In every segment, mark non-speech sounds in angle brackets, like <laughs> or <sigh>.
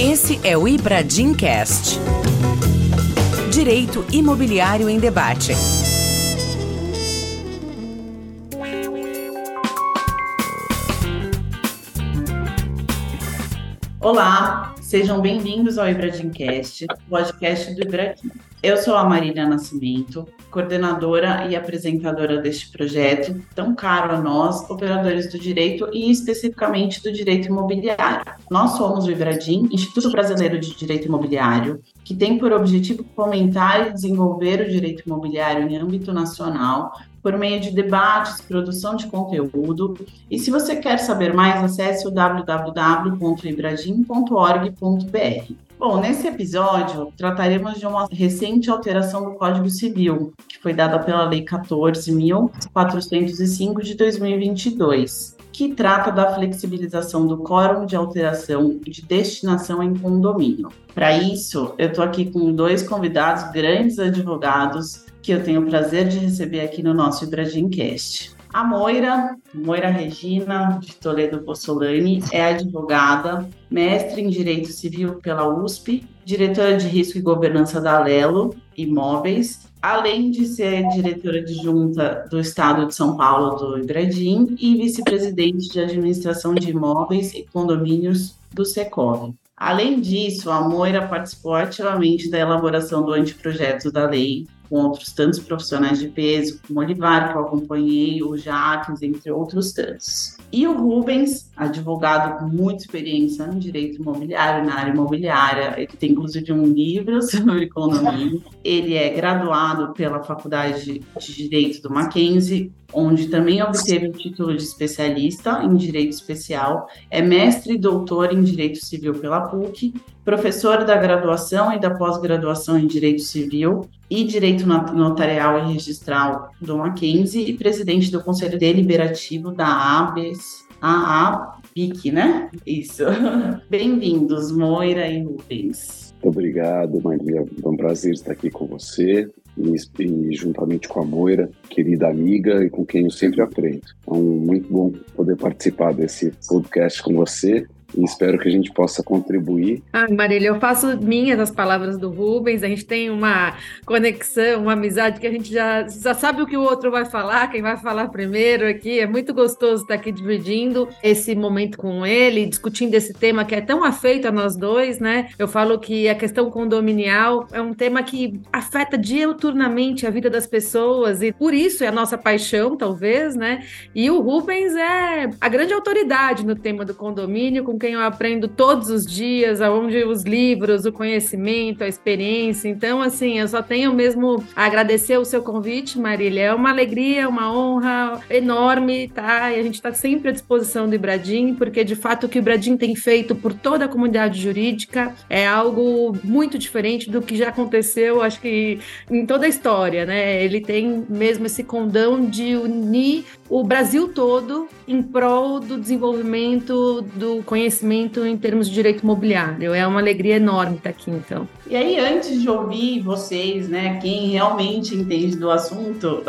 Esse é o Ibradim Cast. Direito Imobiliário em Debate. Olá, sejam bem-vindos ao Ibradimcast, podcast do Ibradim. Eu sou a Marília Nascimento, coordenadora e apresentadora deste projeto, tão caro a nós, operadores do direito e especificamente do direito imobiliário. Nós somos o Ibradim, Instituto Brasileiro de Direito Imobiliário, que tem por objetivo fomentar e desenvolver o direito imobiliário em âmbito nacional por meio de debates, produção de conteúdo. E se você quer saber mais, acesse o www.ibradim.org.br. Bom, nesse episódio trataremos de uma recente alteração do Código Civil, que foi dada pela Lei 14.405 de 2022, que trata da flexibilização do quórum de alteração de destinação em condomínio. Para isso, eu estou aqui com dois convidados, grandes advogados, que eu tenho o prazer de receber aqui no nosso Ibradincast. A Moira, Moira Regina de Toledo Bossolani, é advogada, mestre em Direito Civil pela USP, diretora de Risco e Governança da Alelo Imóveis, além de ser diretora adjunta do Estado de São Paulo do Ibradim e vice-presidente de Administração de Imóveis e Condomínios do Secov. Além disso, a Moira participou ativamente da elaboração do anteprojeto da lei com outros tantos profissionais de peso, como Olivar, que eu acompanhei, o Jacques, entre outros tantos. E o Rubens, advogado com muita experiência no direito imobiliário, na área imobiliária, ele tem inclusive um livro <laughs> sobre economia. Ele é graduado pela Faculdade de Direito do Mackenzie, onde também obteve o título de especialista em Direito Especial, é mestre e doutor em Direito Civil pela PUC, professor da graduação e da pós-graduação em Direito Civil e Direito Notarial e Registral do Mackenzie e presidente do Conselho Deliberativo da ABS, AAPIC, né? Isso. <laughs> Bem-vindos, Moira e Rubens. Muito obrigado, Maria. É um prazer estar aqui com você e, e, juntamente com a Moira, querida amiga e com quem eu sempre aprendo. É muito bom poder participar desse podcast com você e espero que a gente possa contribuir. Ah, Marília, eu faço minhas as palavras do Rubens, a gente tem uma conexão, uma amizade que a gente já, já sabe o que o outro vai falar, quem vai falar primeiro aqui, é muito gostoso estar aqui dividindo esse momento com ele, discutindo esse tema que é tão afeito a nós dois, né? Eu falo que a questão condominial é um tema que afeta diuturnamente a vida das pessoas e por isso é a nossa paixão, talvez, né? E o Rubens é a grande autoridade no tema do condomínio, com quem eu aprendo todos os dias, aonde os livros, o conhecimento, a experiência. Então, assim, eu só tenho mesmo a agradecer o seu convite, Marília. É uma alegria, uma honra enorme, tá? E a gente está sempre à disposição do Ibradim, porque de fato o que o Ibradim tem feito por toda a comunidade jurídica é algo muito diferente do que já aconteceu, acho que em toda a história, né? Ele tem mesmo esse condão de unir o Brasil todo em prol do desenvolvimento do conhecimento em termos de direito imobiliário. É uma alegria enorme estar aqui, então. E aí, antes de ouvir vocês, né, quem realmente entende do assunto,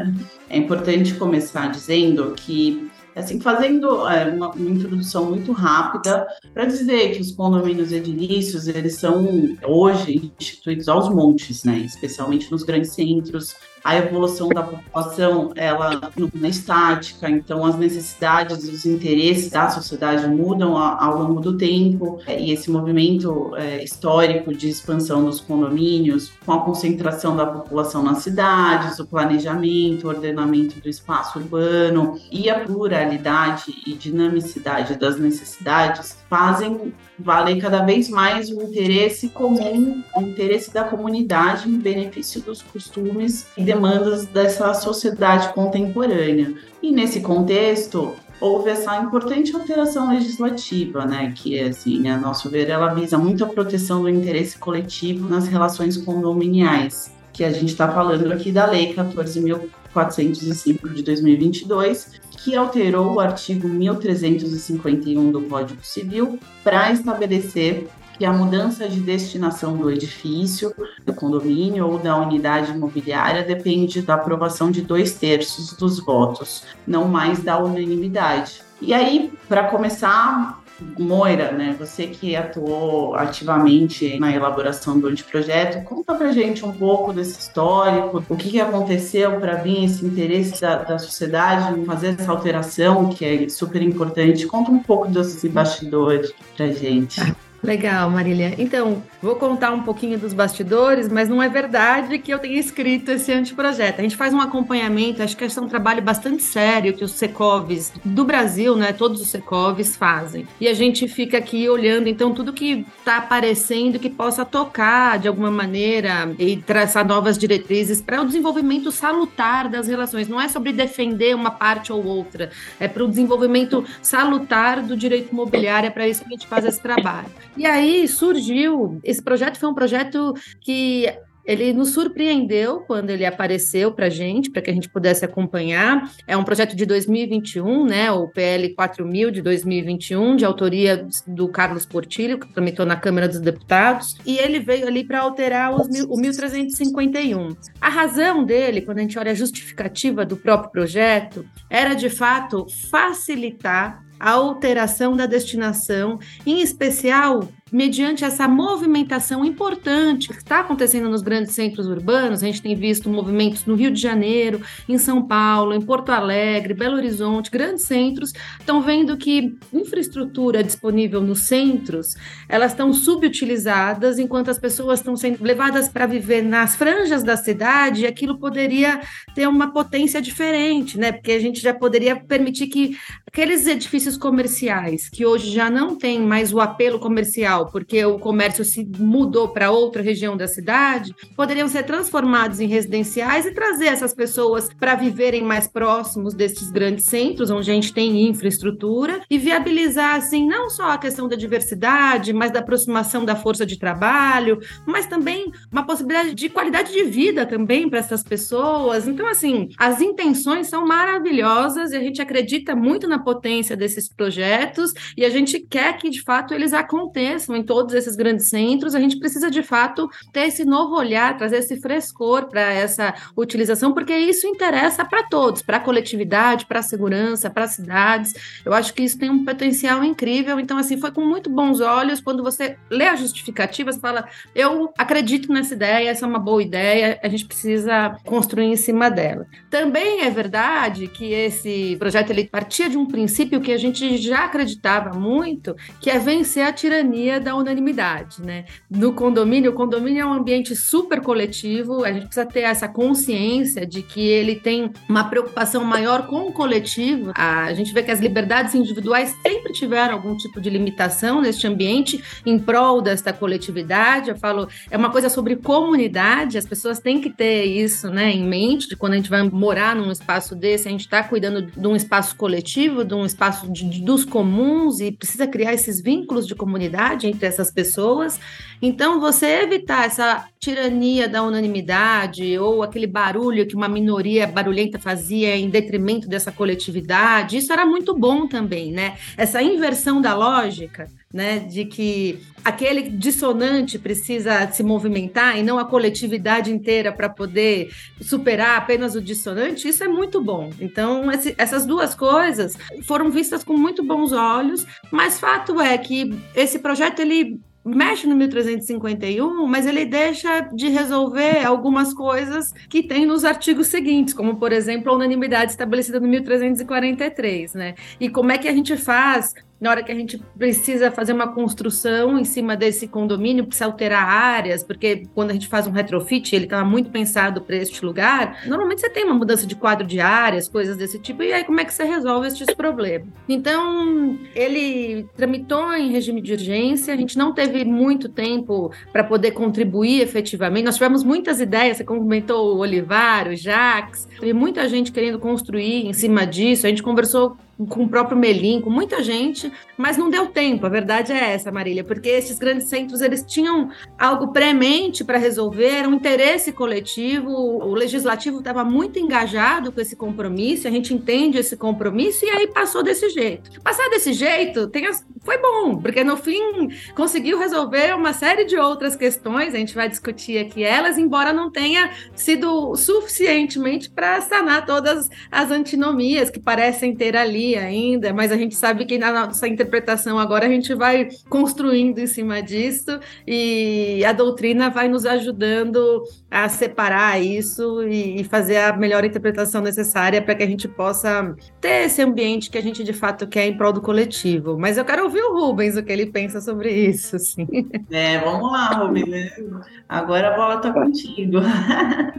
<laughs> é importante começar dizendo que assim, fazendo é, uma, uma, introdução muito rápida para dizer que os condomínios edilícios, eles são hoje instituídos aos montes, né, especialmente nos grandes centros, a evolução da população ela não é estática, então as necessidades os interesses da sociedade mudam ao longo do tempo, e esse movimento é, histórico de expansão dos condomínios, com a concentração da população nas cidades, o planejamento, o ordenamento do espaço urbano e a pluralidade e dinamicidade das necessidades, fazem valer cada vez mais o interesse comum, o interesse da comunidade em benefício dos costumes e demandas dessa sociedade contemporânea. E nesse contexto, houve essa importante alteração legislativa, né, que assim, a nosso ver, ela visa muito a proteção do interesse coletivo nas relações condominiais, que a gente está falando aqui da Lei 14.405 de 2022, que alterou o artigo 1351 do Código Civil para estabelecer que a mudança de destinação do edifício, do condomínio ou da unidade imobiliária depende da aprovação de dois terços dos votos, não mais da unanimidade. E aí, para começar, Moira, né, você que atuou ativamente na elaboração do anteprojeto, conta pra gente um pouco desse histórico, o que, que aconteceu para vir esse interesse da, da sociedade em fazer essa alteração, que é super importante. Conta um pouco desses bastidores pra gente. Legal, Marília. Então, vou contar um pouquinho dos bastidores, mas não é verdade que eu tenha escrito esse anteprojeto. A gente faz um acompanhamento, acho que esse é um trabalho bastante sério que os Secovs do Brasil, né, todos os Secovs fazem. E a gente fica aqui olhando, então, tudo que está aparecendo que possa tocar de alguma maneira e traçar novas diretrizes para o desenvolvimento salutar das relações. Não é sobre defender uma parte ou outra, é para o desenvolvimento salutar do direito imobiliário, é para isso que a gente faz esse trabalho. E aí surgiu, esse projeto foi um projeto que ele nos surpreendeu quando ele apareceu para a gente, para que a gente pudesse acompanhar. É um projeto de 2021, né, o PL 4000 de 2021, de autoria do Carlos Portilho, que tramitou na Câmara dos Deputados, e ele veio ali para alterar os, o 1351. A razão dele, quando a gente olha a justificativa do próprio projeto, era de fato facilitar a alteração da destinação, em especial mediante essa movimentação importante que está acontecendo nos grandes centros urbanos, a gente tem visto movimentos no Rio de Janeiro, em São Paulo, em Porto Alegre, Belo Horizonte, grandes centros, estão vendo que infraestrutura disponível nos centros, elas estão subutilizadas, enquanto as pessoas estão sendo levadas para viver nas franjas da cidade, e aquilo poderia ter uma potência diferente, né? Porque a gente já poderia permitir que aqueles edifícios comerciais que hoje já não têm mais o apelo comercial porque o comércio se mudou para outra região da cidade, poderiam ser transformados em residenciais e trazer essas pessoas para viverem mais próximos desses grandes centros, onde a gente tem infraestrutura, e viabilizar, assim, não só a questão da diversidade, mas da aproximação da força de trabalho, mas também uma possibilidade de qualidade de vida também para essas pessoas. Então, assim, as intenções são maravilhosas e a gente acredita muito na potência desses projetos e a gente quer que, de fato, eles aconteçam em todos esses grandes centros, a gente precisa de fato ter esse novo olhar, trazer esse frescor para essa utilização, porque isso interessa para todos, para a coletividade, para a segurança, para as cidades. Eu acho que isso tem um potencial incrível. Então, assim, foi com muito bons olhos quando você lê a justificativa, você fala: eu acredito nessa ideia, essa é uma boa ideia, a gente precisa construir em cima dela. Também é verdade que esse projeto ele partia de um princípio que a gente já acreditava muito, que é vencer a tirania da unanimidade, né? No condomínio, o condomínio é um ambiente super coletivo, a gente precisa ter essa consciência de que ele tem uma preocupação maior com o coletivo. A gente vê que as liberdades individuais sempre tiveram algum tipo de limitação neste ambiente em prol desta coletividade. Eu falo, é uma coisa sobre comunidade, as pessoas têm que ter isso, né, em mente, de quando a gente vai morar num espaço desse, a gente está cuidando de um espaço coletivo, de um espaço de, de, dos comuns e precisa criar esses vínculos de comunidade entre essas pessoas. Então, você evitar essa tirania da unanimidade ou aquele barulho que uma minoria barulhenta fazia em detrimento dessa coletividade, isso era muito bom também, né? Essa inversão da lógica. Né, de que aquele dissonante precisa se movimentar e não a coletividade inteira para poder superar apenas o dissonante, isso é muito bom. Então, esse, essas duas coisas foram vistas com muito bons olhos, mas fato é que esse projeto ele mexe no 1351, mas ele deixa de resolver algumas coisas que tem nos artigos seguintes, como, por exemplo, a unanimidade estabelecida no 1343, né? E como é que a gente faz na hora que a gente precisa fazer uma construção em cima desse condomínio, precisa alterar áreas, porque quando a gente faz um retrofit, ele estava muito pensado para este lugar, normalmente você tem uma mudança de quadro de áreas, coisas desse tipo, e aí como é que você resolve esses problemas? Então, ele tramitou em regime de urgência, a gente não teve muito tempo para poder contribuir efetivamente, nós tivemos muitas ideias, você comentou o Olivar, o Jax, teve muita gente querendo construir em cima disso, a gente conversou com o próprio Melim, com muita gente, mas não deu tempo. A verdade é essa, Marília, porque esses grandes centros eles tinham algo premente para resolver, um interesse coletivo. O legislativo estava muito engajado com esse compromisso, a gente entende esse compromisso e aí passou desse jeito. Passar desse jeito, as, foi bom, porque no fim conseguiu resolver uma série de outras questões, a gente vai discutir aqui elas, embora não tenha sido suficientemente para sanar todas as antinomias que parecem ter ali ainda, mas a gente sabe que na nossa interpretação agora a gente vai construindo em cima disso e a doutrina vai nos ajudando a separar isso e fazer a melhor interpretação necessária para que a gente possa ter esse ambiente que a gente de fato quer em prol do coletivo. Mas eu quero ouvir o Rubens, o que ele pensa sobre isso. Assim. É, vamos lá, Rubens. Agora a bola está contigo.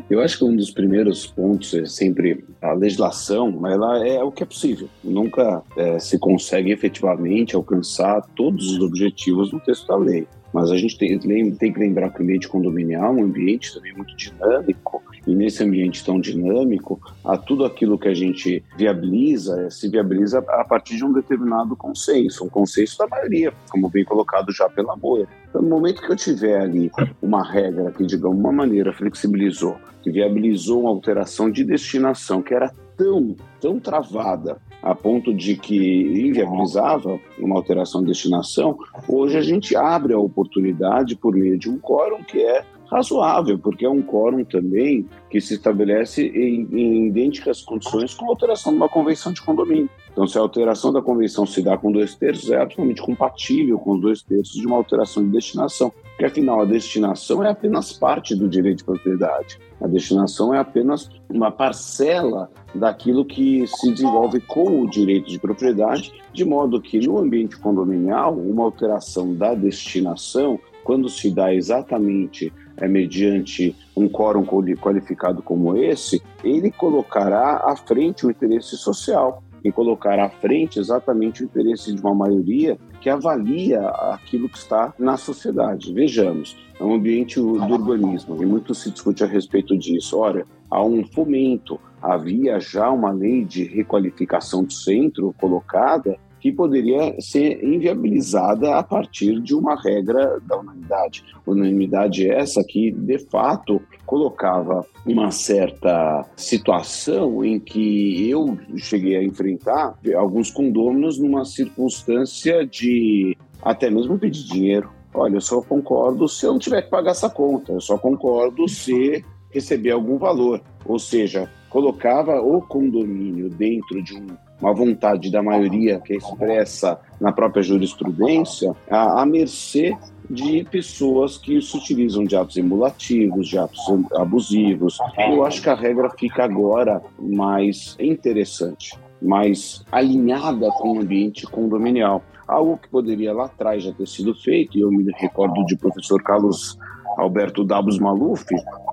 Eu acho que um dos primeiros pontos é sempre a legislação, ela é o que é possível. Nunca é, se consegue efetivamente alcançar todos os objetivos do texto da lei. Mas a gente tem, tem que lembrar que o ambiente condominial é um ambiente também muito dinâmico, e nesse ambiente tão dinâmico, a tudo aquilo que a gente viabiliza, eh, se viabiliza a partir de um determinado consenso, um consenso da maioria, como bem colocado já pela Moira. Então, no momento que eu tiver ali uma regra que, de alguma maneira, flexibilizou, que viabilizou uma alteração de destinação que era tão, tão travada a ponto de que inviabilizava uma alteração de destinação, hoje a gente abre a oportunidade por meio de um quórum que é razoável, porque é um quórum também que se estabelece em, em, idênticas condições com a alteração de uma convenção de condomínio. Então, se a alteração da convenção se dá com dois terços, é absolutamente compatível com os dois terços de uma alteração de destinação, porque afinal a destinação é apenas parte do direito de propriedade. A destinação é apenas uma parcela daquilo que se desenvolve com o direito de propriedade, de modo que no ambiente condominial, uma alteração da destinação, quando se dá exatamente é, mediante um quórum qualificado como esse, ele colocará à frente o interesse social e colocar à frente exatamente o interesse de uma maioria que avalia aquilo que está na sociedade. Vejamos, é um ambiente do urbanismo e muito se discute a respeito disso. Olha, há um fomento, havia já uma lei de requalificação do centro colocada que poderia ser inviabilizada a partir de uma regra da unanimidade. Unanimidade essa que, de fato, colocava uma certa situação em que eu cheguei a enfrentar alguns condôminos numa circunstância de até mesmo pedir dinheiro. Olha, eu só concordo se eu não tiver que pagar essa conta, eu só concordo se receber algum valor. Ou seja, colocava o condomínio dentro de um uma vontade da maioria que é expressa na própria jurisprudência, à, à mercê de pessoas que se utilizam de atos emulativos, de atos abusivos. Eu acho que a regra fica agora mais interessante, mais alinhada com o ambiente condominial. Algo que poderia lá atrás já ter sido feito, e eu me recordo de professor Carlos Alberto Dabos Maluf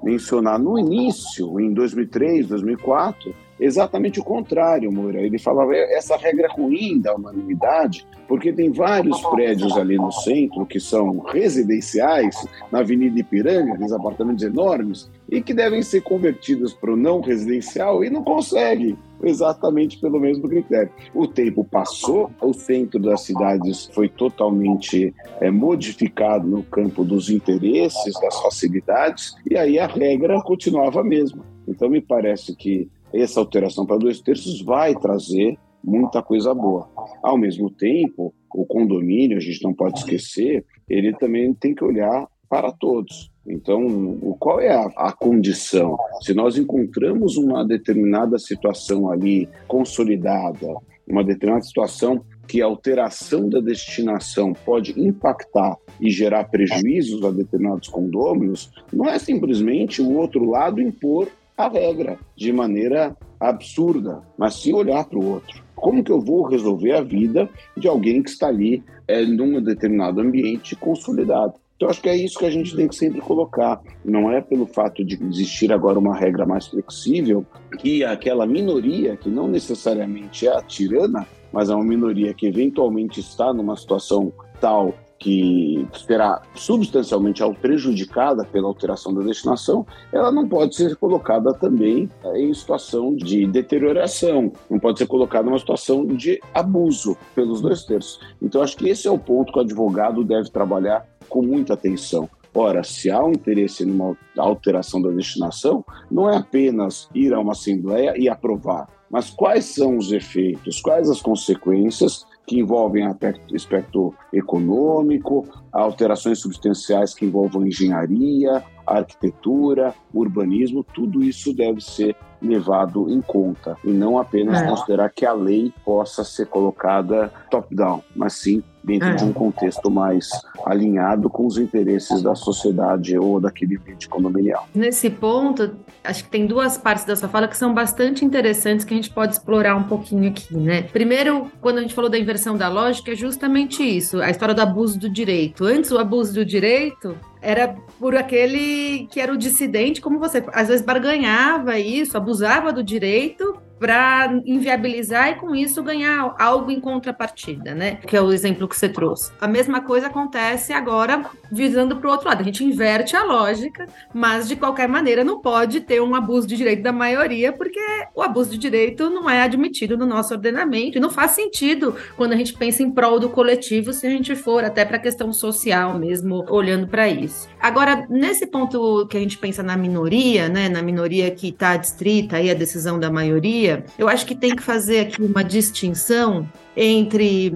mencionar no início, em 2003, 2004, exatamente o contrário, Moura. Ele falava essa regra ruim da unanimidade, porque tem vários prédios ali no centro que são residenciais, na Avenida Ipiranga, aqueles apartamentos enormes, e que devem ser convertidos para o não residencial e não conseguem, exatamente pelo mesmo critério. O tempo passou, o centro das cidades foi totalmente é, modificado no campo dos interesses, das facilidades, e aí a regra continuava a mesma. Então, me parece que essa alteração para dois terços vai trazer muita coisa boa. Ao mesmo tempo, o condomínio, a gente não pode esquecer, ele também tem que olhar para todos. Então, qual é a, a, condição? Se nós encontramos uma determinada situação ali consolidada, uma determinada situação que a alteração da destinação pode impactar e gerar prejuízos a determinados condôminos, não é simplesmente o outro lado impor a regra de maneira absurda, mas sim olhar para o outro. Como que eu vou resolver a vida de alguém que está ali é, num determinado ambiente consolidado? Então, acho que é isso que a gente tem que sempre colocar. Não é pelo fato de existir agora uma regra mais flexível que aquela minoria, que não necessariamente é a tirana, mas é uma minoria que eventualmente está numa situação tal que será substancialmente prejudicada pela alteração da destinação, ela não pode ser colocada também é, em situação de deterioração, não pode ser colocada numa situação de abuso pelos dois terços. Então, acho que esse é o ponto que o advogado deve trabalhar com muita atenção. Ora, se há um interesse numa alteração da destinação, não é apenas ir a uma assembleia e aprovar, mas quais são os efeitos, quais as consequências que envolvem aspecto econômico, alterações substanciais que envolvam engenharia, arquitetura, urbanismo, tudo isso deve ser levado em conta e não apenas é. considerar que a lei possa ser colocada top-down, mas sim dentro é. de um contexto mais alinhado com os interesses da sociedade ou daquele ambiente condominial. Nesse ponto, acho que tem duas partes da sua fala que são bastante interessantes que a gente pode explorar um pouquinho aqui, né? Primeiro, quando a gente falou da inversão da lógica, é justamente isso, a história do abuso do direito. Antes, o abuso do direito era por aquele que era o dissidente, como você às vezes barganhava isso, abusava do direito para inviabilizar e com isso ganhar algo em contrapartida, né? Que é o exemplo que você trouxe. A mesma coisa acontece agora visando para o outro lado. A gente inverte a lógica, mas de qualquer maneira não pode ter um abuso de direito da maioria, porque o abuso de direito não é admitido no nosso ordenamento e não faz sentido quando a gente pensa em prol do coletivo, se a gente for até para a questão social mesmo, olhando para isso. Agora, nesse ponto que a gente pensa na minoria, né, na minoria que está distrita aí a decisão da maioria, eu acho que tem que fazer aqui uma distinção entre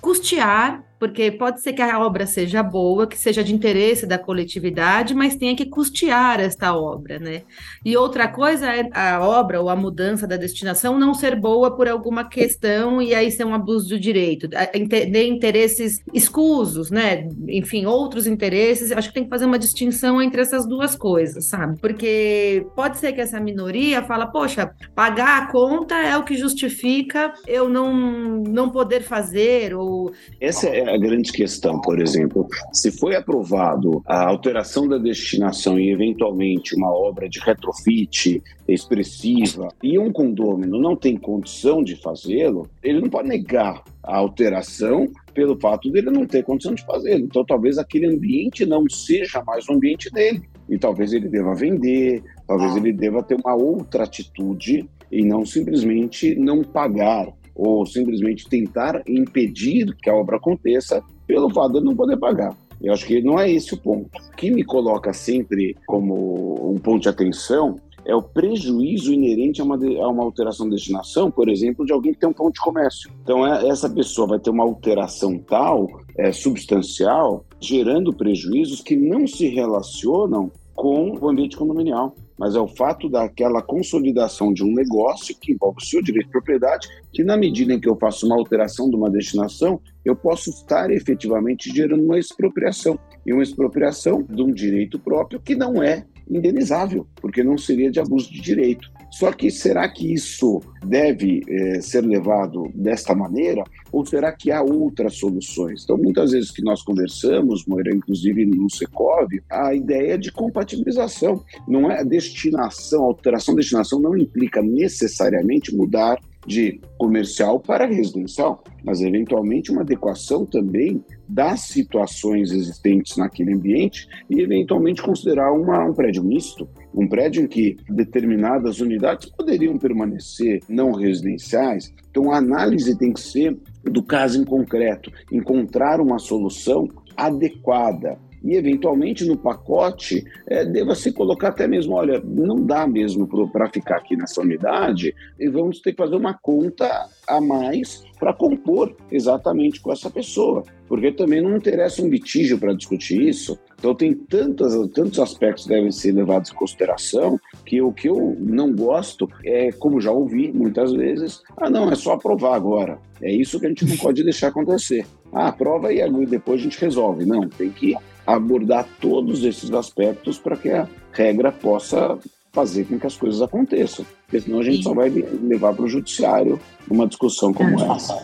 custear porque pode ser que a obra seja boa, que seja de interesse da coletividade, mas tenha que custear esta obra, né? E outra coisa é a obra ou a mudança da destinação não ser boa por alguma questão e aí ser um abuso do direito, entender interesses escusos, né? Enfim, outros interesses. Acho que tem que fazer uma distinção entre essas duas coisas, sabe? Porque pode ser que essa minoria fala, poxa, pagar a conta é o que justifica eu não não poder fazer ou essa é a grande questão, por exemplo. Se foi aprovado a alteração da destinação e, eventualmente, uma obra de retrofit expressiva e um condômino não tem condição de fazê-lo, ele não pode negar a alteração pelo fato dele não ter condição de fazê-lo. Então, talvez aquele ambiente não seja mais o ambiente dele. E talvez ele deva vender, talvez ele deva ter uma outra atitude e não simplesmente não pagar ou simplesmente tentar impedir que a obra aconteça pelo fato de não poder pagar. Eu acho que não é esse o ponto. O que me coloca sempre como um ponto de atenção é o prejuízo inerente a uma, a uma alteração de destinação, por exemplo, de alguém que tem um ponto de comércio. Então, é, essa pessoa vai ter uma alteração tal, é, substancial, gerando prejuízos que não se relacionam com o ambiente condominial mas é o fato daquela consolidação de um negócio que envolve o seu direito de propriedade, que na medida em que eu faço uma alteração de uma destinação, eu posso estar efetivamente gerando uma expropriação. E uma expropriação de um direito próprio que não é indenizável, porque não seria de abuso de direito. Só que será que isso deve é, ser levado desta maneira ou será que há outras soluções? Então, muitas vezes que nós conversamos, Moira, inclusive no Secov, a ideia de compatibilização. Não é a destinação, alteração de destinação não implica necessariamente mudar de comercial para residencial, mas eventualmente uma adequação também das situações existentes naquele ambiente e eventualmente considerar uma, um prédio misto, um prédio em que determinadas unidades poderiam permanecer não residenciais. Então a análise tem que ser do caso em concreto, encontrar uma solução adequada e eventualmente no pacote é, deva se colocar até mesmo, olha, não dá mesmo para ficar aqui nessa unidade e vamos ter que fazer uma conta a mais para compor exatamente com essa pessoa, porque também não interessa um litígio para discutir isso. Então tem tantos, tantos aspectos que devem ser levados em consideração que o que eu não gosto é, como já ouvi muitas vezes, ah não, é só aprovar agora. É isso que a gente não <laughs> pode deixar acontecer. Ah, aprova e depois a gente resolve. Não, tem que abordar todos esses aspectos para que a regra possa fazer com que as coisas aconteçam. Porque senão a gente e... só vai levar para o judiciário uma discussão como é. essa.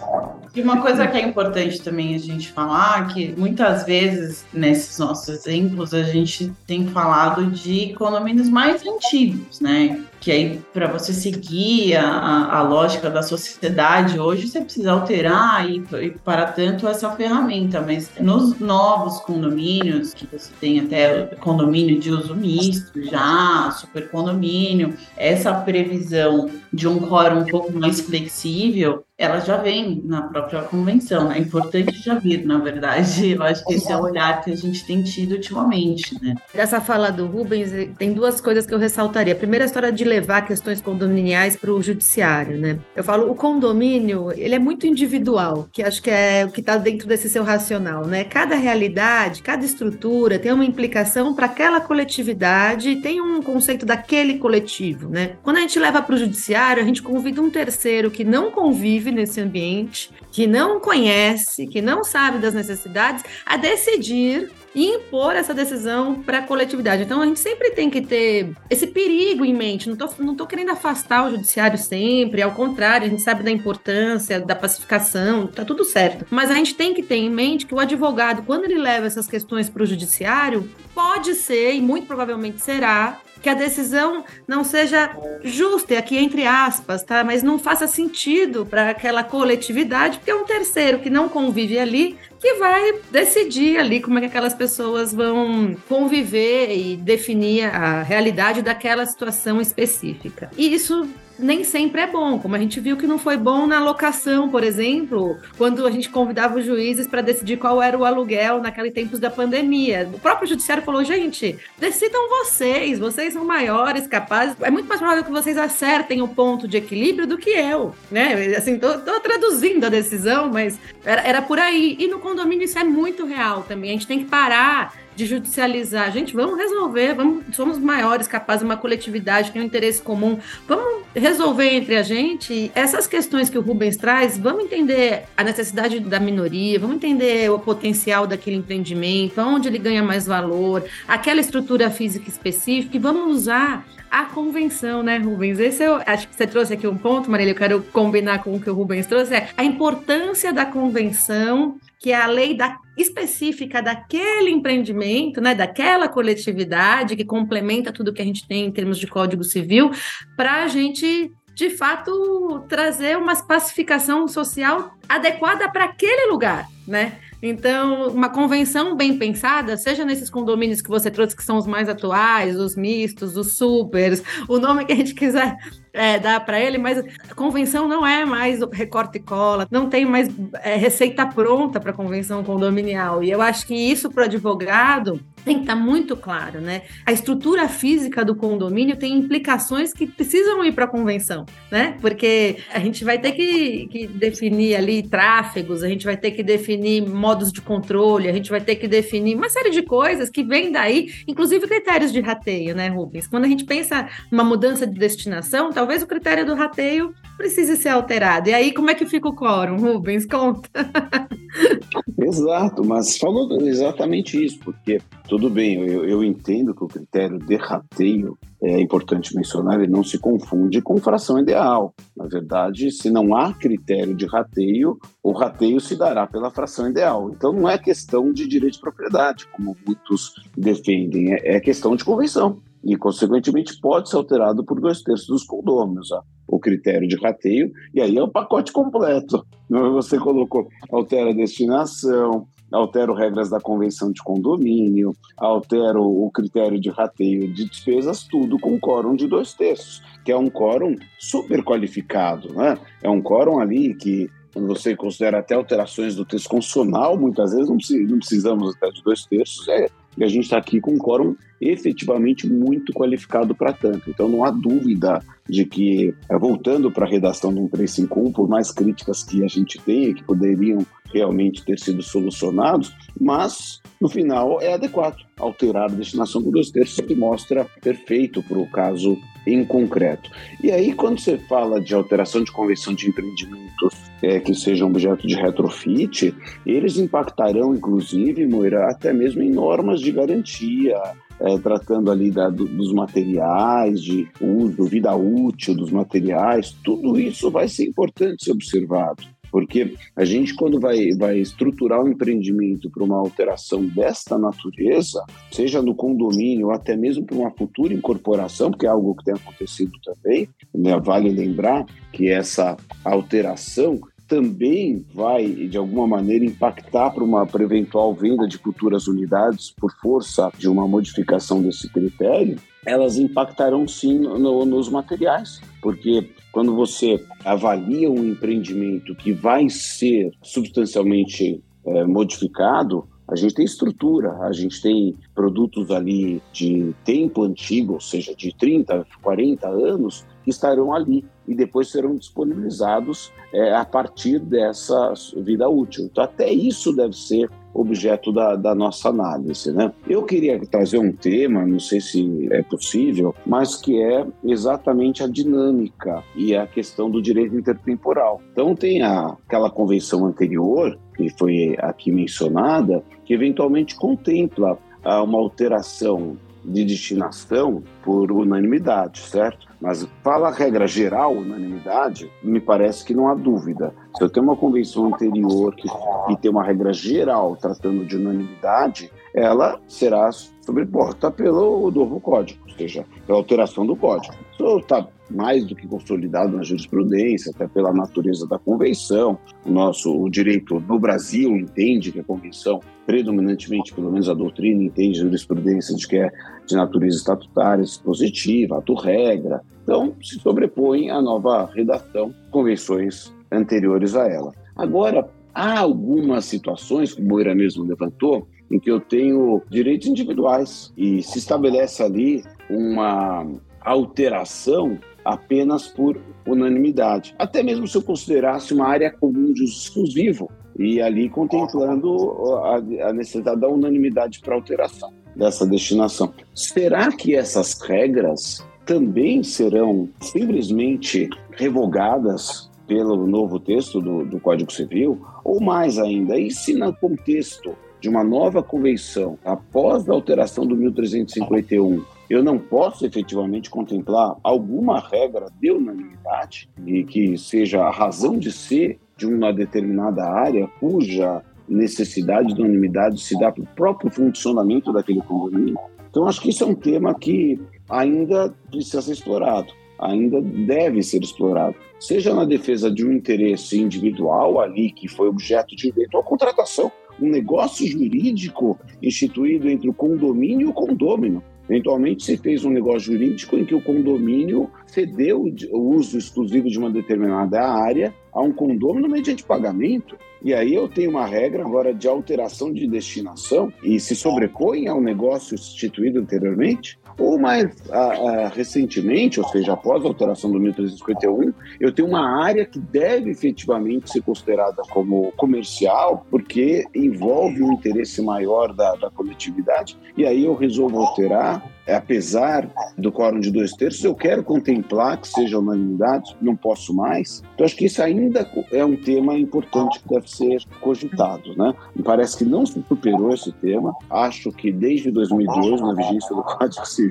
E uma coisa que é importante também a gente falar, que muitas vezes nesses nossos exemplos a gente tem falado de condomínios mais antigos, né? Que aí, para você seguir a, a, lógica da sociedade hoje, você precisa alterar e, e para tanto essa ferramenta. Mas nos novos condomínios, que você tem até condomínio de uso misto já, super condomínio, essa previsão de um quórum um pouco mais flexível ela já vem na própria convenção. É importante já vir, na verdade. Eu acho que esse é o olhar que a gente tem tido ultimamente, né? Dessa fala do Rubens, tem duas coisas que eu ressaltaria. A primeira é a história de levar questões condominiais para o judiciário, né? Eu falo, o condomínio, ele é muito individual, que acho que é o que está dentro desse seu racional, né? Cada realidade, cada estrutura tem uma implicação para aquela coletividade, tem um conceito daquele coletivo, né? Quando a gente leva para o judiciário, a gente convida um terceiro que não convive vive nesse ambiente, que não conhece, que não sabe das necessidades, a decidir e impor essa decisão para a coletividade. Então a gente sempre tem que ter esse perigo em mente. Não estou não tô querendo afastar o judiciário sempre, ao contrário, a gente sabe da importância da pacificação, tá tudo certo. Mas a gente tem que ter em mente que o advogado, quando ele leva essas questões para o judiciário, pode ser, e muito provavelmente será, que a decisão não seja justa, aqui entre aspas, tá? Mas não faça sentido para aquela coletividade, porque é um terceiro que não convive ali que vai decidir ali como é que aquelas pessoas vão conviver e definir a realidade daquela situação específica. E isso nem sempre é bom, como a gente viu que não foi bom na locação, por exemplo, quando a gente convidava os juízes para decidir qual era o aluguel naqueles tempos da pandemia. O próprio judiciário falou: gente, decidam vocês, vocês são maiores, capazes. É muito mais provável que vocês acertem o ponto de equilíbrio do que eu, né? Assim, tô, tô traduzindo a decisão, mas era, era por aí. E no condomínio isso é muito real também. A gente tem que parar de judicializar. Gente, vamos resolver, vamos, somos maiores, capazes uma coletividade, tem um interesse comum. Vamos resolver entre a gente essas questões que o Rubens traz, vamos entender a necessidade da minoria, vamos entender o potencial daquele empreendimento, onde ele ganha mais valor, aquela estrutura física específica, e vamos usar a convenção, né, Rubens? Esse eu acho que você trouxe aqui um ponto, Marília, eu quero combinar com o que o Rubens trouxe, é a importância da convenção que é a lei da, específica daquele empreendimento, né, daquela coletividade que complementa tudo que a gente tem em termos de Código Civil, para a gente de fato trazer uma pacificação social adequada para aquele lugar, né? Então, uma convenção bem pensada, seja nesses condomínios que você trouxe, que são os mais atuais, os mistos, os supers, o nome que a gente quiser é, dar para ele, mas a convenção não é mais recorte e cola, não tem mais é, receita pronta para convenção condominial. E eu acho que isso para o advogado tem que estar tá muito claro, né? A estrutura física do condomínio tem implicações que precisam ir para a convenção, né? Porque a gente vai ter que, que definir ali tráfegos, a gente vai ter que definir modos de controle, a gente vai ter que definir uma série de coisas que vem daí, inclusive critérios de rateio, né, Rubens? Quando a gente pensa numa mudança de destinação, talvez o critério do rateio precise ser alterado. E aí, como é que fica o quórum, Rubens? Conta. <laughs> Exato, mas falou exatamente isso, porque tudo bem, eu, eu entendo que o critério de rateio é importante mencionar, ele não se confunde com fração ideal. Na verdade, se não há critério de rateio, o rateio se dará pela fração ideal. Então, não é questão de direito de propriedade, como muitos defendem, é, é questão de convenção e, consequentemente, pode ser alterado por dois terços dos condôminos, ó, o critério de rateio, e aí é o pacote completo. Você colocou, altera a destinação, altero regras da convenção de condomínio, altero o critério de rateio de despesas, tudo com quórum de dois terços, que é um quórum super qualificado, né? É um quórum ali que quando você considera até alterações do texto constitucional, muitas vezes não, precisamos até de dois terços, é, e a gente está aqui com um quórum efetivamente muito qualificado para tanto. Então não há dúvida de que, é, voltando para a redação do 1351, por mais críticas que a gente tenha, que poderiam realmente ter sido solucionados, mas no final é adequado alterar a destinação por dois terços, que mostra perfeito para o caso em concreto. E aí, quando você fala de alteração de convenção de empreendimentos é, que sejam objeto de retrofit, eles impactarão, inclusive, Moira, até mesmo em normas de garantia, é, tratando ali da, do, dos materiais, de uso, vida útil dos materiais, tudo isso vai ser importante ser observado. Porque a gente, quando vai, vai estruturar um empreendimento para uma alteração desta natureza, seja no condomínio ou até mesmo para uma futura incorporação, porque é algo que tem acontecido também, né? vale lembrar que essa alteração também vai, de alguma maneira, impactar para uma eventual venda de futuras unidades por força de uma modificação desse critério, elas impactarão sim no, nos materiais, porque quando você avalia um empreendimento que vai ser substancialmente é, modificado, a gente tem estrutura, a gente tem produtos ali de tempo antigo, ou seja, de 30, 40 anos, que estarão ali e depois serão disponibilizados é, a partir dessa vida útil. Então, até isso deve ser objeto da, da, nossa análise. Né? Eu queria trazer um tema, não sei se é possível, mas que é exatamente a dinâmica e a questão do direito intertemporal. Então, tem a, aquela convenção anterior, que foi aqui mencionada, que eventualmente contempla uma alteração de destinação por unanimidade, certo? Mas fala a regra geral, unanimidade, me parece que não há dúvida. Se eu tenho uma convenção anterior que, que tem uma regra geral tratando de unanimidade, ela será sobreposta pelo novo código, ou seja, pela alteração do código. Isso está mais do que consolidado na jurisprudência, até pela natureza da convenção. O nosso o direito no Brasil entende que a convenção, predominantemente, pelo menos a doutrina, entende a jurisprudência de que é de natureza estatutária, dispositiva, ato-regra. Então, se sobrepõe à nova redação, convenções anteriores a ela. Agora, há algumas situações, como o Moira mesmo levantou, em que eu tenho direitos individuais e se estabelece ali uma alteração apenas por unanimidade. Até mesmo se eu considerasse uma área comum de uso exclusivo e ali contemplando a, necessidade da unanimidade para alteração dessa destinação. Será que essas regras também serão simplesmente revogadas pelo novo texto do, do Código Civil? Ou mais ainda, e se no contexto de uma nova convenção, após a alteração do 1351, eu não posso efetivamente contemplar alguma regra de unanimidade e que seja a razão de ser de uma determinada área cuja necessidade de unanimidade se dá para o próprio funcionamento daquele condomínio. Então, acho que isso é um tema que ainda precisa ser explorado, ainda deve ser explorado, seja na defesa de um interesse individual ali que foi objeto de eventual contratação, um negócio jurídico instituído entre o condomínio e o condômino. Eventualmente se fez um negócio jurídico em que o condomínio cedeu o uso exclusivo de uma determinada área a um condomínio mediante pagamento. E aí eu tenho uma regra agora de alteração de destinação e se sobrepõe ao negócio instituído anteriormente. Ou mais a, a, recentemente, ou seja, após a alteração do 1351, eu tenho uma área que deve efetivamente ser considerada como comercial, porque envolve um interesse maior da, da coletividade, e aí eu resolvo alterar é, apesar do quórum de dois terços, eu quero contemplar que seja unanimidade, não posso mais. Então, acho que isso ainda é um tema importante que deve ser cogitado. Né? Me parece que não se superou esse tema. Acho que desde 2002, na vigência do Código Civil,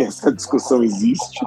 essa discussão existe,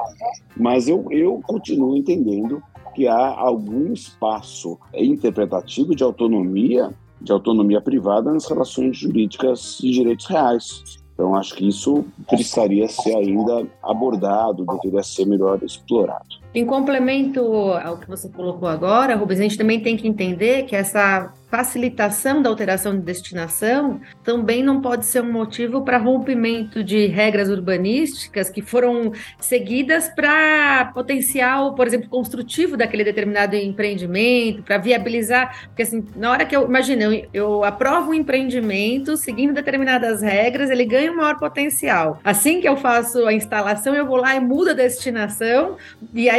mas eu, eu continuo entendendo que há algum espaço interpretativo de autonomia de autonomia privada nas relações jurídicas de direitos reais. Então, acho que isso precisaria ser ainda abordado, deveria ser melhor explorado. Em complemento ao que você colocou agora, Rubens, a gente também tem que entender que essa facilitação da alteração de destinação também não pode ser um motivo para rompimento de regras urbanísticas que foram seguidas para potencial, por exemplo, construtivo daquele determinado empreendimento, para viabilizar, porque assim, na hora que eu, imagina, eu, eu aprovo um empreendimento seguindo determinadas regras, ele ganha um maior potencial. Assim que eu faço a instalação, eu vou lá e mudo a destinação, e aí,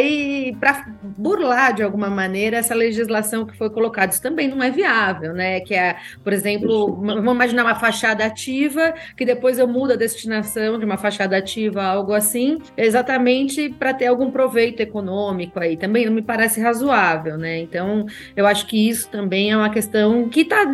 para burlar de alguma maneira essa legislação que foi colocada, isso também não é viável né? Que é, por exemplo, vamos imaginar uma fachada ativa, que depois eu mudo a destinação de uma fachada ativa algo assim, exatamente para ter algum proveito econômico aí. Também não me parece razoável, né? Então, eu acho que isso também é uma questão que está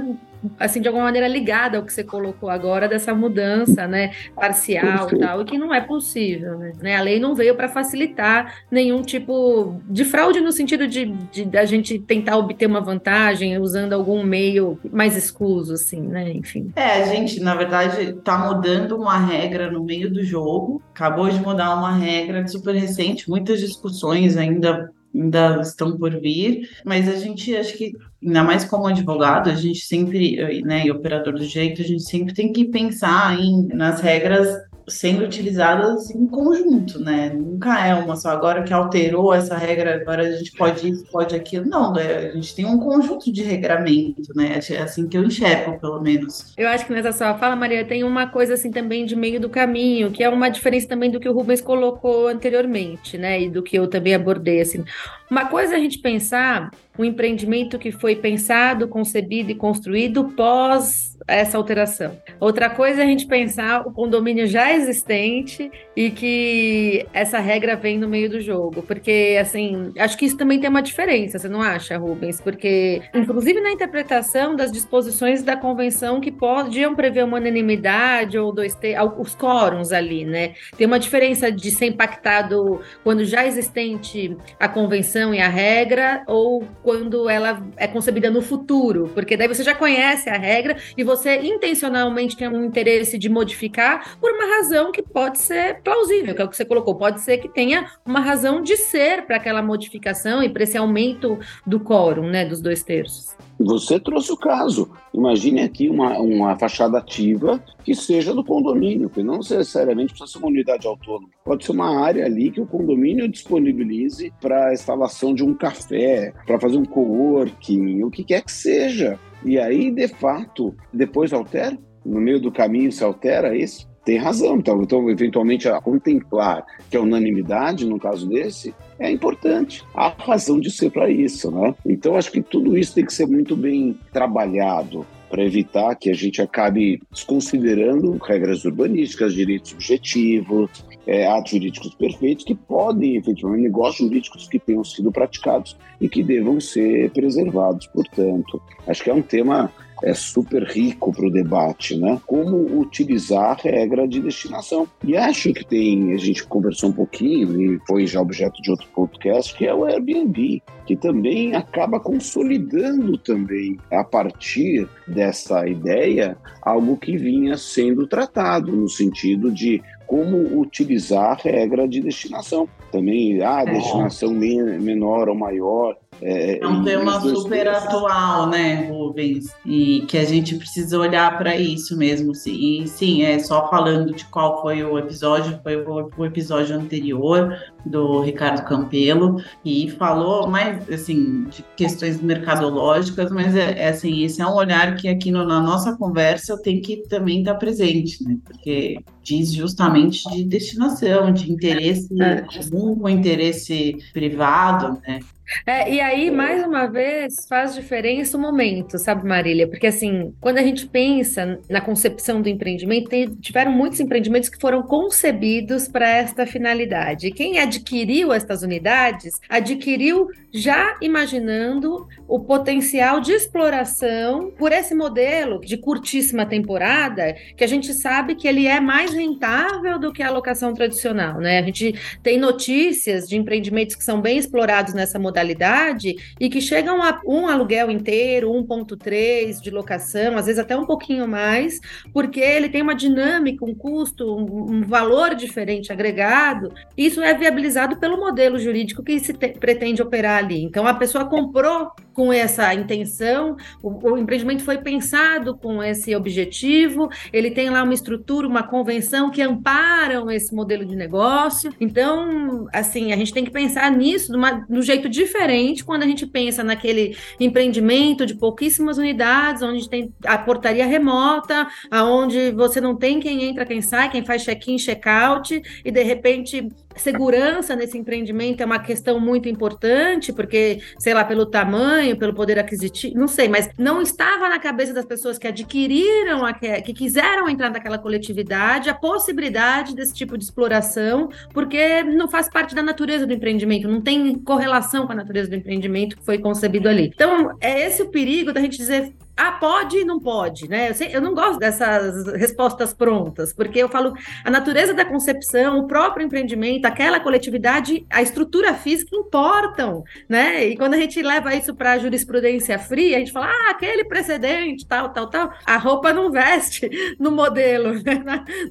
assim, de alguma maneira ligada ao que você colocou agora dessa mudança, né, parcial e tal, e que não é possível, né? A lei não veio para facilitar nenhum tipo de fraude no sentido de, de, de, a gente tentar obter uma vantagem usando algum meio mais escuso, assim, né? Enfim. É, a gente, na verdade, está mudando uma regra no meio do jogo, acabou de mudar uma regra super recente, muitas discussões ainda ainda estão por vir, mas a gente acho que, ainda mais como advogado, a gente sempre, né, e operador do direito, a gente sempre tem que pensar em, nas regras sendo utilizadas em conjunto, né? Nunca é uma só. Agora que alterou essa regra, agora a gente pode isso, pode aquilo. Não, né? a gente tem um conjunto de regramento, né? É assim que eu enxergo, pelo menos. Eu acho que nessa sua fala, Maria, tem uma coisa assim também de meio do caminho, que é uma diferença também do que o Rubens colocou anteriormente, né? E do que eu também abordei, assim. Uma coisa é a gente pensar um empreendimento que foi pensado, concebido e construído pós essa alteração. Outra coisa é a gente pensar o condomínio já existente e que essa regra vem no meio do jogo, porque assim, acho que isso também tem uma diferença, você não acha, Rubens? Porque inclusive na interpretação das disposições da convenção que podiam prever uma unanimidade ou dois os quórums ali, né? Tem uma diferença de ser impactado quando já existente a convenção e a regra ou quando ela é concebida no futuro, porque daí você já conhece a regra e você intencionalmente tem um interesse de modificar por uma razão que pode ser plausível, que é o que você colocou. Pode ser que tenha uma razão de ser para aquela modificação e para esse aumento do quórum, né, dos dois terços. Você trouxe o caso. Imagine aqui uma, uma fachada ativa que seja do condomínio, que não necessariamente precisa ser uma unidade autônoma. Pode ser uma área ali que o condomínio disponibilize para a instalação de um café, para fazer um coworking, o que quer que seja. E aí, de fato, depois altera? No meio do caminho se altera isso? Tem razão. Então, então eventualmente, a contemplar que a unanimidade, no caso desse, é importante. Há razão de ser para isso, né? Então, acho que tudo isso tem que ser muito bem trabalhado para evitar que a gente acabe desconsiderando regras urbanísticas, direitos subjetivos, é, atos jurídicos perfeitos que podem, efetivamente, negócios jurídicos que tenham sido praticados e que devam ser preservados. Portanto, acho que é um tema é super rico para o debate, né? Como utilizar a regra de destinação. E acho que tem, a gente conversou um pouquinho, e foi já objeto de outro podcast, que é o Airbnb, que também acaba consolidando também, a partir dessa ideia, algo que vinha sendo tratado, no sentido de como utilizar a regra de destinação. Também, ah, é. destinação menor ou maior, é, é um tema super atual, né, Rubens? E que a gente precisa olhar para isso mesmo. E sim, é só falando de qual foi o episódio, foi o, episódio anterior do Ricardo Campelo, e falou mais assim de questões mercadológicas, mas é, é assim, esse é um olhar que aqui no, na nossa conversa tem que também estar tá presente, né? Porque diz justamente de destinação, de interesse é. comum, interesse privado, né? É, e aí, mais uma vez, faz diferença o momento, sabe, Marília? Porque, assim, quando a gente pensa na concepção do empreendimento, tem, tiveram muitos empreendimentos que foram concebidos para esta finalidade. Quem adquiriu estas unidades, adquiriu já imaginando o potencial de exploração por esse modelo de curtíssima temporada, que a gente sabe que ele é mais rentável do que a locação tradicional, né? A gente tem notícias de empreendimentos que são bem explorados nessa modalidade modalidade e que chegam a um aluguel inteiro, 1,3 de locação, às vezes até um pouquinho mais, porque ele tem uma dinâmica, um custo, um, um valor diferente agregado. Isso é viabilizado pelo modelo jurídico que se te, pretende operar ali. Então, a pessoa comprou com essa intenção, o, o empreendimento foi pensado com esse objetivo, ele tem lá uma estrutura, uma convenção que amparam esse modelo de negócio. Então, assim, a gente tem que pensar nisso no jeito diferente quando a gente pensa naquele empreendimento de pouquíssimas unidades, onde tem a portaria remota, aonde você não tem quem entra, quem sai, quem faz check-in, check-out, e de repente segurança nesse empreendimento é uma questão muito importante, porque, sei lá, pelo tamanho, pelo poder aquisitivo, não sei, mas não estava na cabeça das pessoas que adquiriram, a, que quiseram entrar naquela coletividade, a possibilidade desse tipo de exploração, porque não faz parte da natureza do empreendimento, não tem correlação com a natureza do empreendimento que foi concebido ali. Então, é esse o perigo da gente dizer ah, pode e não pode, né? Eu, sei, eu, não gosto dessas respostas prontas, porque eu falo a natureza da concepção, o próprio empreendimento, aquela coletividade, a estrutura física importam, né? E quando a gente leva isso para a jurisprudência fria, a gente fala, ah, aquele precedente, tal, tal, tal, a roupa não veste <laughs> no modelo, né?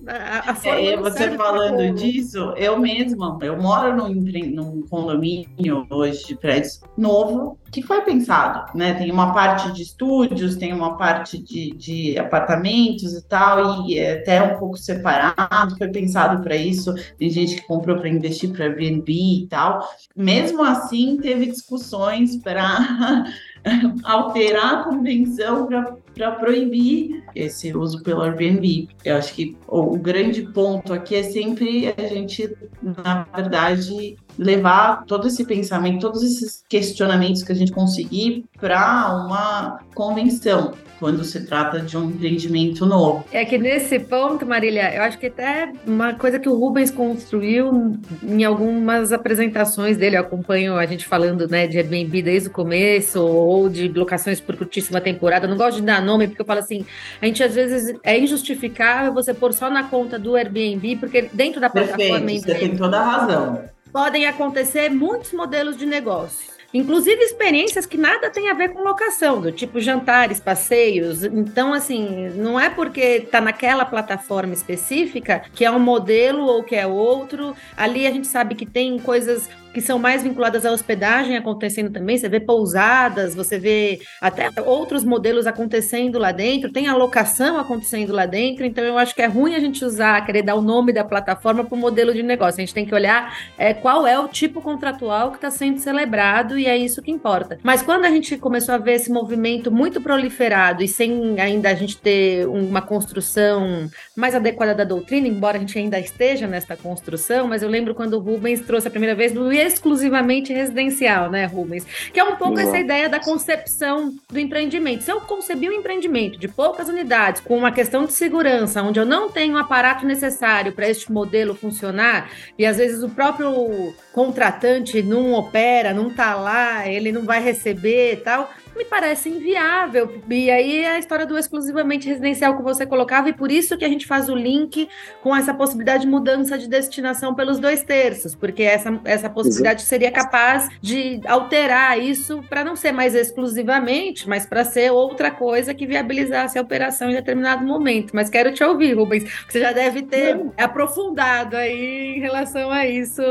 A forma é, você falando disso, eu mesma, eu moro num, num condomínio hoje de prédios novo, que foi pensado, né? Tem uma parte de estúdios, tem uma parte de, de apartamentos e tal, e é até um pouco separado, foi pensado para isso. Tem gente que comprou para investir para Airbnb e tal. Mesmo assim, teve discussões para <laughs> alterar a convenção para proibir esse uso pelo Airbnb. Eu acho que o, grande ponto aqui é sempre a gente, na verdade, levar todo esse pensamento, todos esses questionamentos que a gente conseguir para uma convenção quando se trata de um empreendimento novo. É que nesse ponto, Marília, eu acho que até uma coisa que o Rubens construiu em algumas apresentações dele, eu acompanho a gente falando né, de Airbnb desde o começo, ou de locações por curtíssima temporada. Eu não gosto de dar nome, porque eu falo assim, a gente às vezes é injustificável você pôr só na conta do Airbnb, porque dentro da plataforma... Perfeito, você tem toda a razão. Podem acontecer muitos modelos de negócio. Inclusive experiências que nada tem a ver com locação, do tipo jantares, passeios. Então, assim, não é porque está naquela plataforma específica que é um modelo ou que é outro. Ali a gente sabe que tem coisas que são mais vinculadas à hospedagem acontecendo também. Você vê pousadas, você vê até outros modelos acontecendo lá dentro, tem alocação acontecendo lá dentro. Então, eu acho que é ruim a gente usar, querer dar o nome da plataforma para o modelo de negócio. A gente tem que olhar é, qual é o tipo contratual que está sendo celebrado e é isso que importa. Mas quando a gente começou a ver esse movimento muito proliferado e sem ainda a gente ter uma construção mais adequada da doutrina, embora a gente ainda esteja nesta construção, mas eu lembro quando o Rubens trouxe a primeira vez do exclusivamente residencial, né, Rubens? Que é um pouco essa ideia da concepção do empreendimento. Se eu concebi um empreendimento de poucas unidades, com uma questão de segurança, onde eu não tenho o aparato necessário para este modelo funcionar, e às vezes o próprio contratante não opera, não está lá, ele não vai receber e tal, me parece inviável. E aí é a história do exclusivamente residencial que você colocava, e por isso que a gente faz o link com essa possibilidade de mudança de destinação pelos dois terços, porque essa, essa possibilidade Exato. seria capaz de alterar isso para não ser mais exclusivamente, mas para ser outra coisa que viabilizasse a operação em determinado momento. Mas quero te ouvir, Rubens, você já deve ter não. aprofundado aí em relação a isso,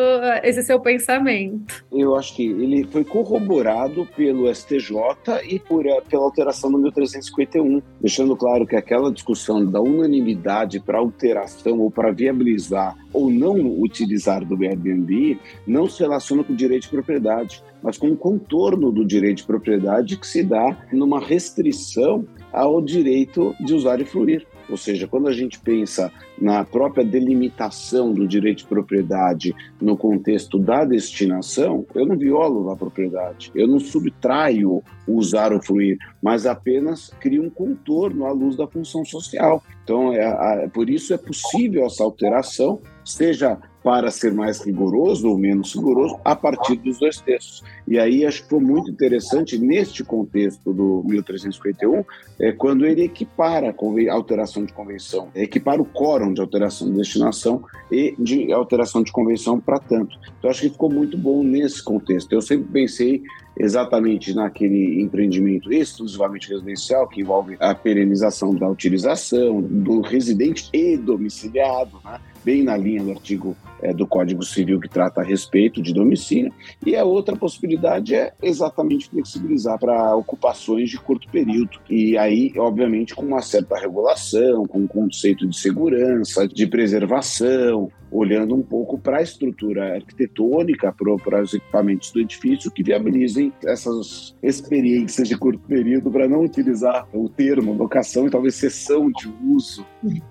esse seu pensamento. Eu acho que ele foi corroborado pelo STJ e por, pela alteração do 1351, deixando claro que aquela discussão da unanimidade para alteração ou para viabilizar ou não utilizar do Airbnb não se relaciona com o direito de propriedade, mas com o contorno do direito de propriedade que se dá numa restrição ao direito de usar e fluir. Ou seja, quando a gente pensa na própria delimitação do direito de propriedade no contexto da destinação, eu não violo a propriedade, eu não subtraio usar ou fluir, mas apenas crio um contorno à luz da função social. Então, é, é, por isso é possível essa alteração, seja para ser mais rigoroso ou menos rigoroso a partir dos dois textos. E aí acho que foi muito interessante neste contexto do 1351, é, quando ele equipara a alteração de convenção, equipara o quórum de alteração de destinação e de alteração de convenção para tanto. Então acho que ficou muito bom nesse contexto. Eu sempre pensei exatamente naquele empreendimento exclusivamente residencial, que envolve a perenização da utilização do residente e domiciliado, né? bem na linha do artigo é, do Código Civil que trata a respeito de domicílio. E a outra possibilidade é exatamente flexibilizar para ocupações de curto período. E aí, obviamente, com uma certa regulação, com um conceito de segurança, de preservação, olhando um pouco para a estrutura arquitetônica, para os equipamentos do edifício que viabilizem essas experiências de curto período, para não utilizar o termo locação e talvez cessão de uso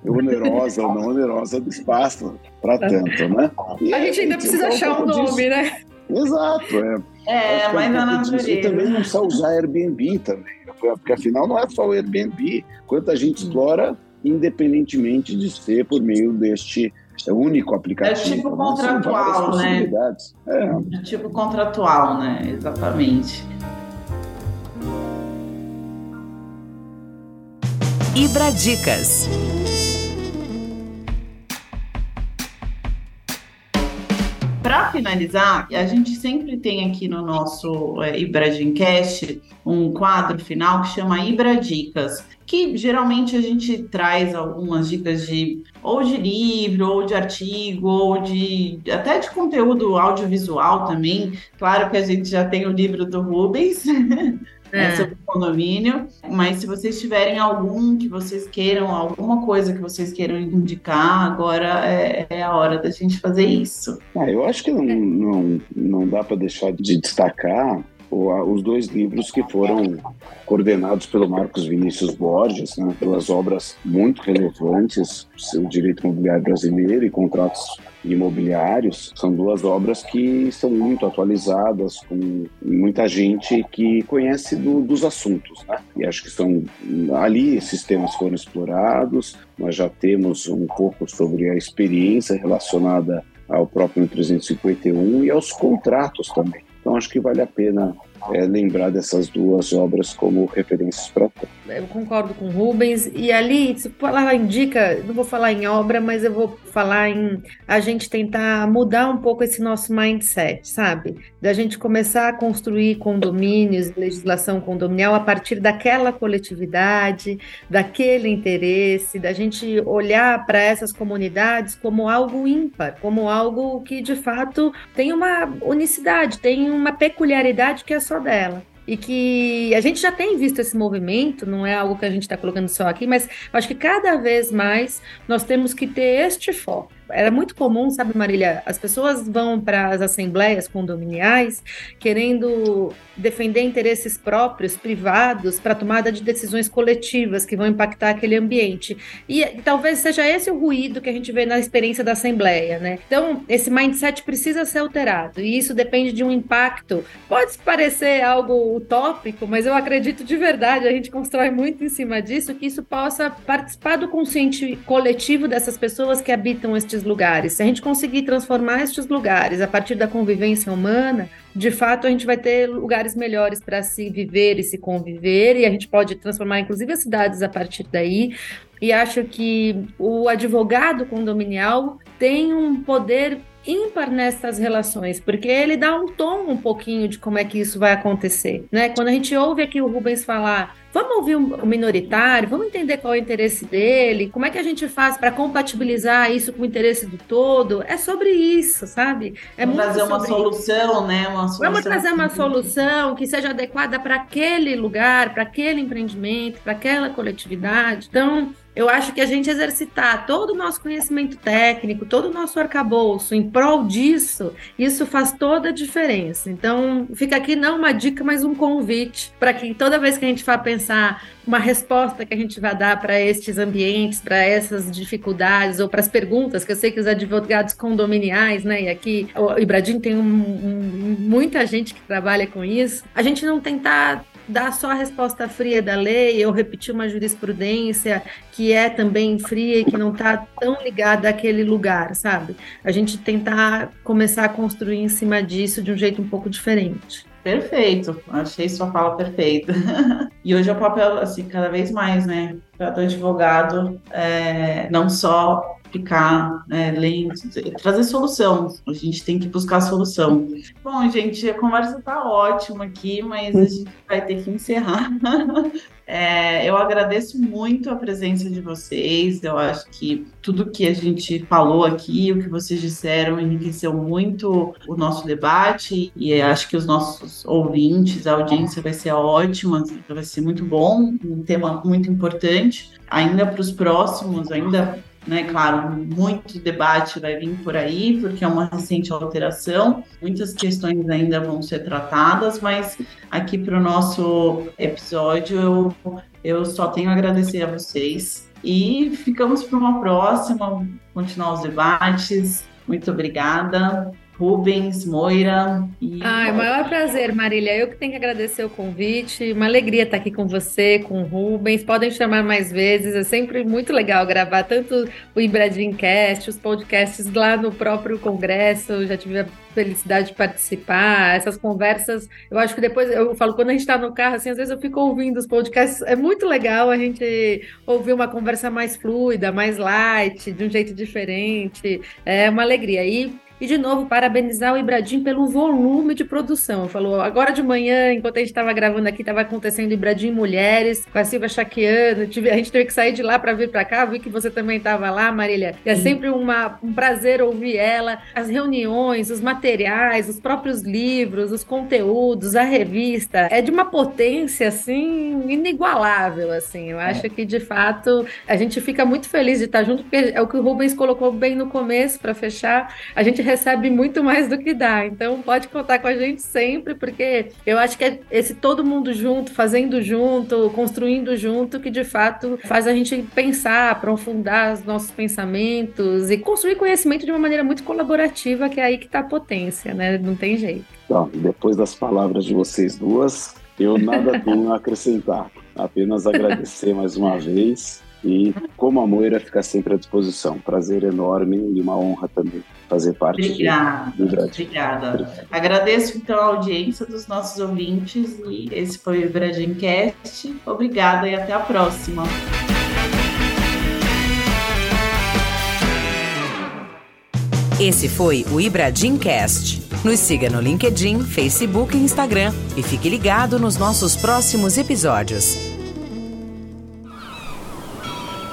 onerosa ou não onerosa do espaço para tanto, né? E a gente ainda precisa achar um nome, disso. né? Exato, é. É, mas na natureza. E também não só usar Airbnb também, porque afinal não é só o Airbnb, quanta gente explora independentemente de ser por meio deste é o único aplicativo. É tipo contratual, né? É. é tipo contratual, né? Exatamente. Ibradicas. Para finalizar, a gente sempre tem aqui no nosso é, Ibradincast um quadro final que chama Ibra Dicas, que geralmente a gente traz algumas dicas de ou de livro, ou de artigo, ou de até de conteúdo audiovisual também. Claro que a gente já tem o livro do Rubens. <laughs> É. é. sobre condomínio, mas se vocês tiverem algum que vocês queiram, alguma coisa que vocês queiram indicar, agora é, é a hora da gente fazer isso. Ah, eu acho que não, não, não dá para deixar de destacar os dois livros que foram coordenados pelo Marcos Vinícius Borges, né, pelas obras muito relevantes, o direito imobiliário brasileiro e contratos imobiliários, são duas obras que são muito atualizadas, com muita gente que conhece do, dos assuntos, né? E acho que são ali esses temas foram explorados, nós já temos um pouco sobre a experiência relacionada ao próprio 351 e aos contratos também. Então acho que vale a pena é, lembrar dessas duas obras como referências para Eu concordo com Rubens. E ali, falar indica, não vou falar em obra, mas eu vou falar em a gente tentar mudar um pouco esse nosso mindset, sabe? Da gente começar a construir condomínios, legislação condominial a partir daquela coletividade, daquele interesse, da gente olhar para essas comunidades como algo ímpar, como algo que de fato tem uma unicidade, tem uma peculiaridade que é só dela. E que a gente já tem visto esse movimento, não é algo que a gente está colocando só aqui, mas acho que cada vez mais nós temos que ter este foco era muito comum, sabe, Marília? As pessoas vão para as assembleias condominiais querendo defender interesses próprios, privados, para tomada de decisões coletivas que vão impactar aquele ambiente. E, e talvez seja esse o ruído que a gente vê na experiência da assembleia, né? Então, esse mindset precisa ser alterado e isso depende de um impacto. Pode parecer algo utópico, mas eu acredito de verdade, a gente constrói muito em cima disso, que isso possa participar do consciente coletivo dessas pessoas que habitam estes lugares. Se a gente conseguir transformar estes lugares a partir da convivência humana, de fato a gente vai ter lugares melhores para se viver e se conviver, e a gente pode transformar inclusive as cidades a partir daí. E acho que o advogado condominial tem um poder ímpar nessas relações, porque ele dá um tom um pouquinho de como é que isso vai acontecer, né? Quando a gente ouve aqui o Rubens falar, vamos ouvir o minoritário, vamos entender qual é o interesse dele, como é que a gente faz para compatibilizar isso com o interesse do todo, é sobre isso, sabe? É vamos trazer uma solução, isso. né? Uma solução. Vamos trazer uma solução que seja adequada para aquele lugar, para aquele empreendimento, para aquela coletividade. Então, eu acho que a gente exercitar todo o nosso conhecimento técnico, todo o nosso arcabouço em prol disso, isso faz toda a diferença. Então, fica aqui não uma dica, mas um convite para que toda vez que a gente for pensar uma resposta que a gente vai dar para estes ambientes, para essas dificuldades ou para as perguntas, que eu sei que os advogados condominiais, né, e aqui o Ibradim tem um, um, muita gente que trabalha com isso, a gente não tentar dar só a resposta fria da lei ou repetir uma jurisprudência que é também fria e que não está tão ligada àquele lugar, sabe? A gente tentar começar a construir em cima disso de um jeito um pouco diferente. Perfeito, achei sua fala perfeita. <laughs> e hoje é o papel, assim, cada vez mais, né, do advogado, é, não só ficar é, lendo, trazer solução. A gente tem que buscar solução. Bom, gente, a conversa está ótima aqui, mas a gente vai ter que encerrar. <laughs> É, eu agradeço muito a presença de vocês. Eu acho que tudo que a gente falou aqui, o que vocês disseram, enriqueceu muito o nosso debate e acho que os nossos ouvintes, a audiência vai ser ótima, vai ser muito bom, um tema muito importante. Ainda para os próximos, ainda né? Claro, muito debate vai vir por aí, porque é uma recente alteração, muitas questões ainda vão ser tratadas, mas aqui para o nosso episódio eu, eu só tenho a agradecer a vocês e ficamos para uma próxima, continuar os debates. Muito obrigada. Rubens, Moira. E... Ai, maior prazer, Marília. Eu que tenho que agradecer o convite. Uma alegria estar aqui com você, com o Rubens. Podem chamar mais vezes. É sempre muito legal gravar tanto o Ibradincast, os podcasts lá no próprio Congresso. Eu já tive a felicidade de participar. Essas conversas, eu acho que depois eu falo, quando a gente está no carro, assim, às vezes eu fico ouvindo os podcasts. É muito legal a gente ouvir uma conversa mais fluida, mais light, de um jeito diferente. É uma alegria. E E, de novo, parabenizar o Ibradim pelo volume de produção. Falou, agora de manhã, enquanto a gente estava gravando aqui, estava acontecendo Ibradim Mulheres, com a Silvia Chaquiano. Tive, a gente teve que sair de lá para vir para cá. Vi que você também estava lá, Marília. E é sempre uma, um prazer ouvir ela. As reuniões, os materiais, os próprios livros, os conteúdos, a revista. É de uma potência, assim, inigualável, assim. Eu acho é. que, de fato, a gente fica muito feliz de estar junto, porque é o que o Rubens colocou bem no começo, para fechar. A gente recebe muito mais do que dá. Então, pode contar com a gente sempre, porque eu acho que é esse todo mundo junto, fazendo junto, construindo junto, que de fato faz a gente pensar, aprofundar os nossos pensamentos e construir conhecimento de uma maneira muito colaborativa, que é aí que está a potência, né? Não tem jeito. Então, depois das palavras de vocês duas, eu nada tenho a acrescentar. Apenas agradecer mais uma vez e, como a Moira, fica sempre à disposição. Prazer enorme e uma honra também fazer parte obrigada, do, Obrigada. Obrigado. Agradeço, então, a audiência dos nossos ouvintes e esse foi o Bradimcast. Obrigada e até a próxima. Esse foi o Ibradimcast. Nos siga no LinkedIn, Facebook e Instagram e fique ligado nos nossos próximos episódios.